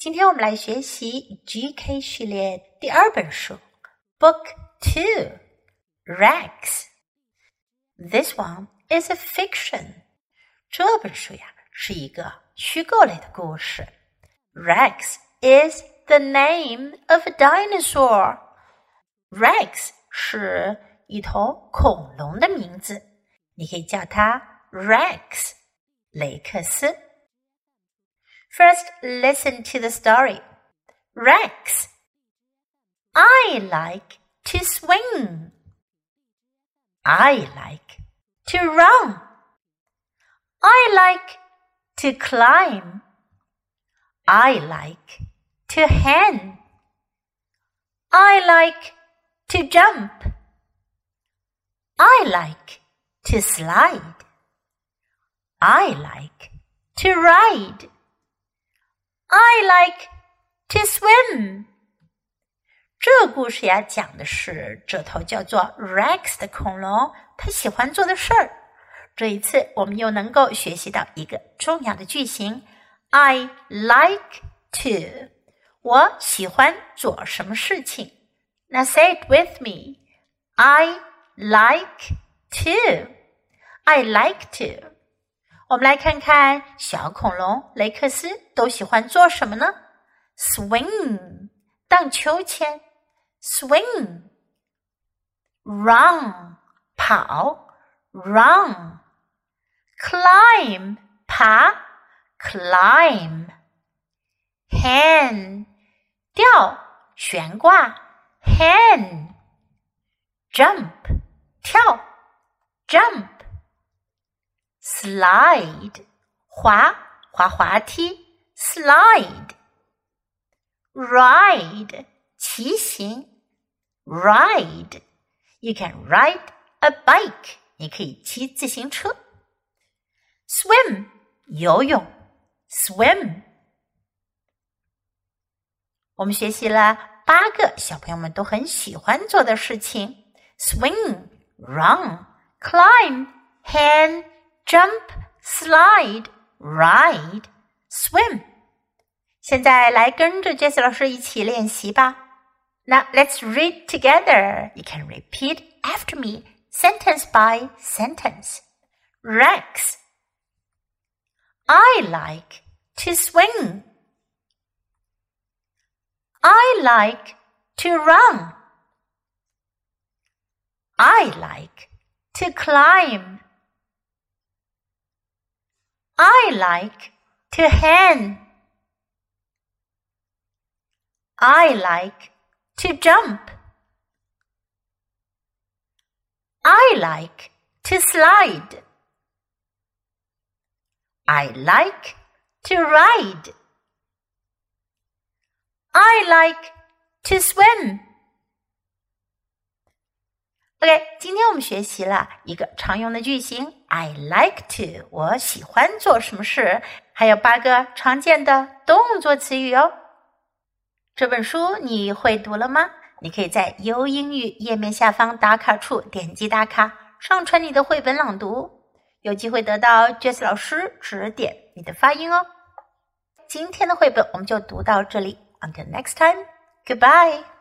今天我们来学习 GK 系列第二本书，Book Two Rex。This one is a fiction。这本书呀是一个虚构类的故事。Rex is the name of a dinosaur。Rex 是一头恐龙的名字，你可以叫它 Rex，雷克斯。First, listen to the story. Rex. I like to swing. I like to run. I like to climb. I like to hang. I like to jump. I like to slide. I like to ride. I like to swim。这故事呀，讲的是这头叫做 Rex 的恐龙，它喜欢做的事儿。这一次，我们又能够学习到一个重要的句型：I like to。我喜欢做什么事情？那 say it with me：I like to。I like to。 我们来看看小恐龙雷克斯都喜欢做什么呢？Swing，荡秋千；swing，run，跑；run，climb，爬；climb，hang，吊悬挂；hang，jump，跳；jump。slide 滑滑滑梯，slide ride 骑行，ride you can ride a bike 你可以骑自行车，swim 游泳，swim 我们学习了八个小朋友们都很喜欢做的事情：swing、run、climb、hang。 jump, slide, ride, swim。现在来跟着 Jessie 老师一起练习吧。Now let's read together. You can repeat after me, sentence by sentence. Rex. I like to swing. I like to run. I like to climb. I like to hang. I like to jump. I like to slide. I like to ride. I like to swim. OK，今天我们学习了一个常用的句型，I like to，我喜欢做什么事，还有八个常见的动作词语哦。这本书你会读了吗？你可以在优英语页面下方打卡处点击打卡，上传你的绘本朗读，有机会得到 Jess 老师指点你的发音哦。今天的绘本我们就读到这里，Until next time，Goodbye。